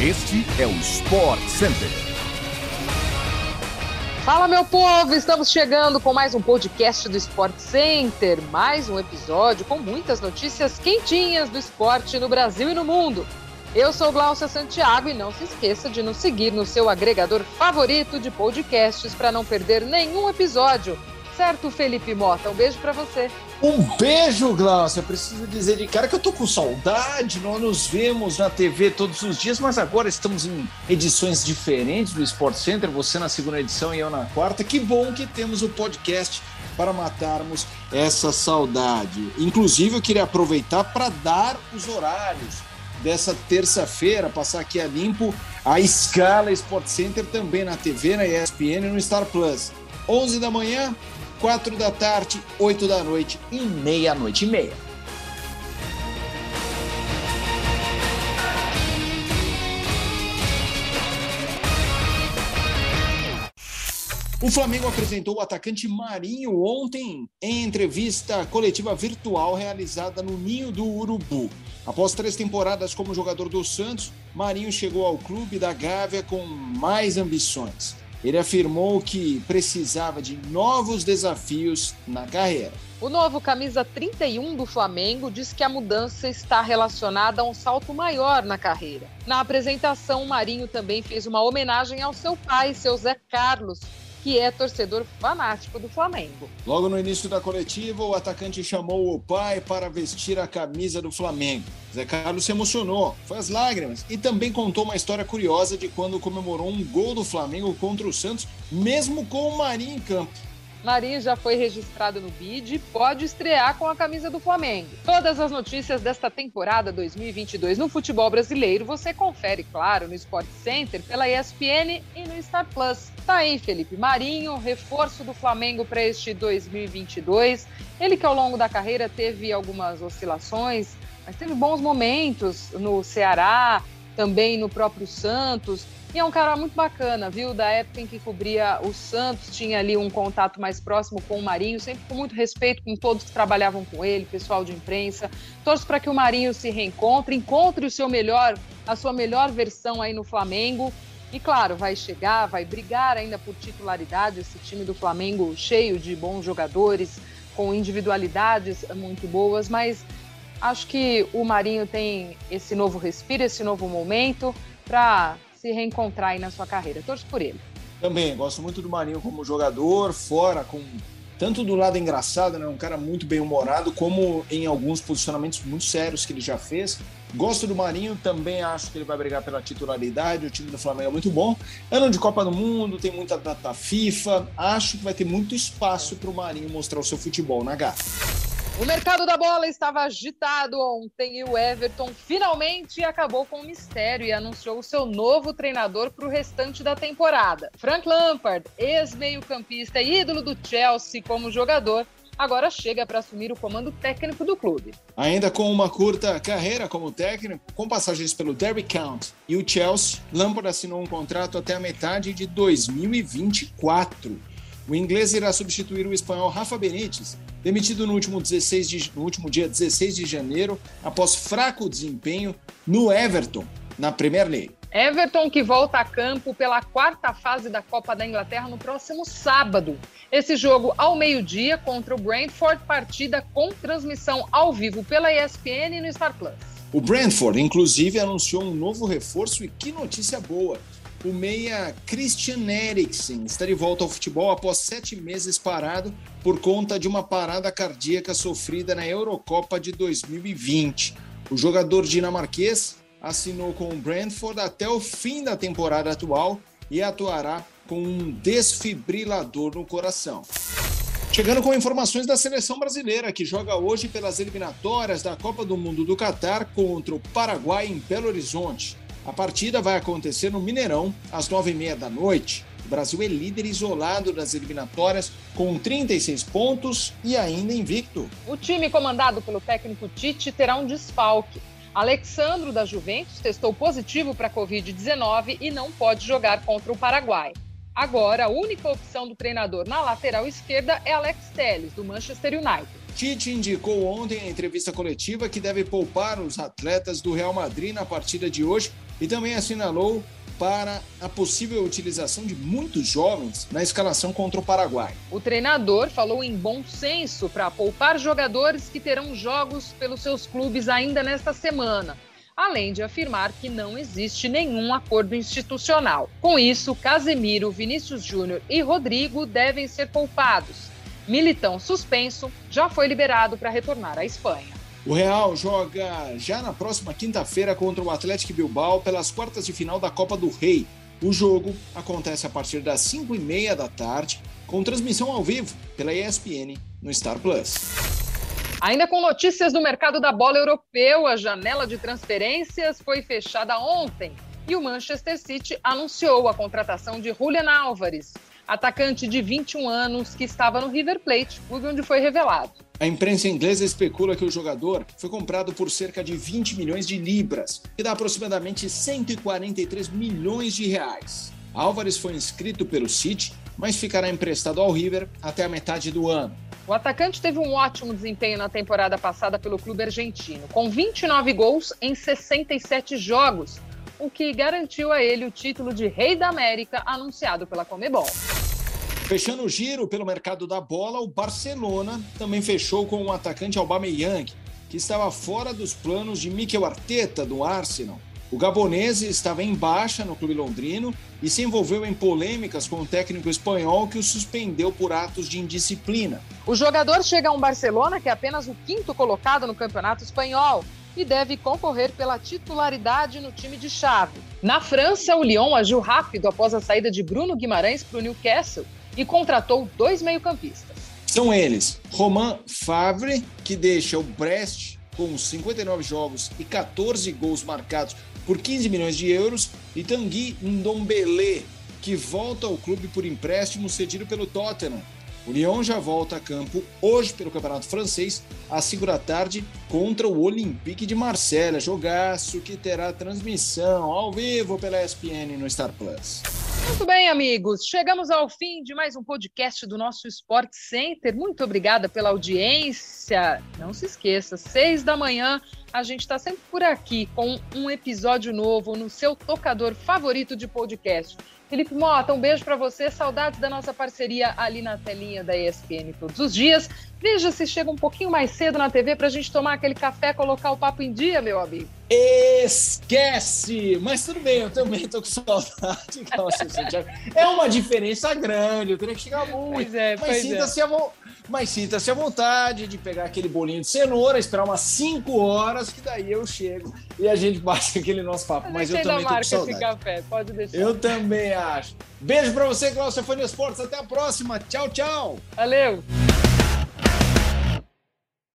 Este é o Sport Center. Fala, meu povo! Estamos chegando com mais um podcast do Sport Center. Mais um episódio com muitas notícias quentinhas do esporte no Brasil e no mundo. Eu sou Glaucia Santiago e não se esqueça de nos seguir no seu agregador favorito de podcasts para não perder nenhum episódio. Certo, Felipe Mota? Um beijo para você. Um beijo, Glaucia. Preciso dizer de cara que eu tô com saudade. Nós nos vemos na TV todos os dias, mas agora estamos em edições diferentes do Sport Center. Você na segunda edição e eu na quarta. Que bom que temos o podcast para matarmos essa saudade. Inclusive, eu queria aproveitar para dar os horários dessa terça-feira, passar aqui a limpo a escala Sport Center também na TV, na ESPN e no Star Plus. 11 da manhã, 4 da tarde, 8 da noite e meia-noite e meia. O Flamengo apresentou o atacante Marinho ontem em entrevista coletiva virtual realizada no Ninho do Urubu. Após três temporadas como jogador do Santos, Marinho chegou ao clube da Gávea com mais ambições. Ele afirmou que precisava de novos desafios na carreira. O novo camisa 31 do Flamengo diz que a mudança está relacionada a um salto maior na carreira. Na apresentação, Marinho também fez uma homenagem ao seu pai, seu Zé Carlos, que é torcedor fanático do Flamengo. Logo no início da coletiva, o atacante chamou o pai para vestir a camisa do Flamengo. Zé Carlos se emocionou, foi às lágrimas e também contou uma história curiosa de quando comemorou um gol do Flamengo contra o Santos, mesmo com o Marinho em campo. Marinho já foi registrado no BID e pode estrear com a camisa do Flamengo. Todas as notícias desta temporada 2022 no futebol brasileiro você confere, claro, no Sport Center, pela ESPN e no Star Plus. Tá aí, Felipe Marinho, reforço do Flamengo para este 2022. Ele que ao longo da carreira teve algumas oscilações, mas teve bons momentos no Ceará, também no próprio Santos. E é um cara muito bacana, viu? Da época em que cobria o Santos, tinha ali um contato mais próximo com o Marinho, sempre com muito respeito com todos que trabalhavam com ele, pessoal de imprensa. Torço para que o Marinho se reencontre, encontre o seu melhor, a sua melhor versão aí no Flamengo. E claro, vai chegar, vai brigar ainda por titularidade esse time do Flamengo cheio de bons jogadores, com individualidades muito boas, mas acho que o Marinho tem esse novo respiro, esse novo momento para se reencontrar aí na sua carreira. Torço por ele. Também, gosto muito do Marinho como jogador, fora, com tanto do lado engraçado, né, um cara muito bem humorado, como em alguns posicionamentos muito sérios que ele já fez. Gosto do Marinho, também acho que ele vai brigar pela titularidade. O time do Flamengo é muito bom. Ano de Copa do Mundo, tem muita data FIFA. Acho que vai ter muito espaço para o Marinho mostrar o seu futebol na Gata. O mercado da bola estava agitado ontem e o Everton finalmente acabou com o mistério e anunciou o seu novo treinador para o restante da temporada. Frank Lampard, ex-meio-campista e ídolo do Chelsea como jogador, agora chega para assumir o comando técnico do clube. Ainda com uma curta carreira como técnico, com passagens pelo Derby County e o Chelsea, Lampard assinou um contrato até a metade de 2024. O inglês irá substituir o espanhol Rafa Benítez, demitido no último, 16 de, no último dia 16 de janeiro após fraco desempenho no Everton, na Premier League. Everton que volta a campo pela quarta fase da Copa da Inglaterra no próximo sábado. Esse jogo ao meio-dia contra o Brentford, partida com transmissão ao vivo pela ESPN e no Star Plus. O Brentford, inclusive, anunciou um novo reforço e que notícia boa! O meia Christian Eriksen está de volta ao futebol após sete meses parado por conta de uma parada cardíaca sofrida na Eurocopa de 2020. O jogador dinamarquês assinou com o Brentford até o fim da temporada atual e atuará com um desfibrilador no coração. Chegando com informações da seleção brasileira, que joga hoje pelas eliminatórias da Copa do Mundo do Catar contra o Paraguai em Belo Horizonte. A partida vai acontecer no Mineirão, às nove e meia da noite. O Brasil é líder isolado das eliminatórias, com 36 pontos e ainda invicto. O time comandado pelo técnico Tite terá um desfalque. Alexandro da Juventus testou positivo para a Covid-19 e não pode jogar contra o Paraguai. Agora, a única opção do treinador na lateral esquerda é Alex Telles, do Manchester United. Tite indicou ontem em entrevista coletiva que deve poupar os atletas do Real Madrid na partida de hoje e também assinalou para a possível utilização de muitos jovens na escalação contra o Paraguai. O treinador falou em bom senso para poupar jogadores que terão jogos pelos seus clubes ainda nesta semana além de afirmar que não existe nenhum acordo institucional. Com isso, Casemiro, Vinícius Júnior e Rodrigo devem ser poupados. Militão suspenso já foi liberado para retornar à Espanha. O Real joga já na próxima quinta-feira contra o Atlético Bilbao pelas quartas de final da Copa do Rei. O jogo acontece a partir das 5 e meia da tarde, com transmissão ao vivo pela ESPN no Star Plus. Ainda com notícias do mercado da bola europeu, a janela de transferências foi fechada ontem e o Manchester City anunciou a contratação de Julian Álvares, atacante de 21 anos que estava no River Plate, onde foi revelado. A imprensa inglesa especula que o jogador foi comprado por cerca de 20 milhões de libras, que dá aproximadamente 143 milhões de reais. Álvares foi inscrito pelo City, mas ficará emprestado ao River até a metade do ano. O atacante teve um ótimo desempenho na temporada passada pelo clube argentino, com 29 gols em 67 jogos, o que garantiu a ele o título de Rei da América anunciado pela Comebol. Fechando o giro pelo mercado da bola, o Barcelona também fechou com o atacante Aubameyang, que estava fora dos planos de Mikel Arteta do Arsenal. O gabonês estava em baixa no clube londrino e se envolveu em polêmicas com o técnico espanhol que o suspendeu por atos de indisciplina. O jogador chega a um Barcelona que é apenas o quinto colocado no campeonato espanhol e deve concorrer pela titularidade no time de chave. Na França, o Lyon agiu rápido após a saída de Bruno Guimarães para o Newcastle e contratou dois meio-campistas. São eles: Romain Favre, que deixa o Brest com 59 jogos e 14 gols marcados por 15 milhões de euros, e Tanguy Ndombele, que volta ao clube por empréstimo cedido pelo Tottenham. O Lyon já volta a campo hoje pelo Campeonato Francês, às 5 da tarde, contra o Olympique de Marselha. Jogaço que terá transmissão ao vivo pela ESPN no Star Plus. Muito bem, amigos. Chegamos ao fim de mais um podcast do nosso Sport Center. Muito obrigada pela audiência. Não se esqueça, seis da manhã a gente está sempre por aqui com um episódio novo no seu tocador favorito de podcast. Felipe Mota, um beijo para você. Saudades da nossa parceria ali na telinha da ESPN todos os dias. Veja se chega um pouquinho mais cedo na TV para a gente tomar aquele café, colocar o papo em dia, meu amigo. Esquece! Mas tudo bem, eu também tô com saudade. é uma diferença grande, eu teria que chegar muito. Pois é, Mas sinta-se é. a mas sinta-se à vontade de pegar aquele bolinho de cenoura, esperar umas 5 horas, que daí eu chego e a gente bate aquele nosso papo. Mas eu também tô com saudade. Esse café, pode deixar. Eu também acho. Beijo pra você, Cláudio Fone Esportes. Até a próxima. Tchau, tchau. Valeu.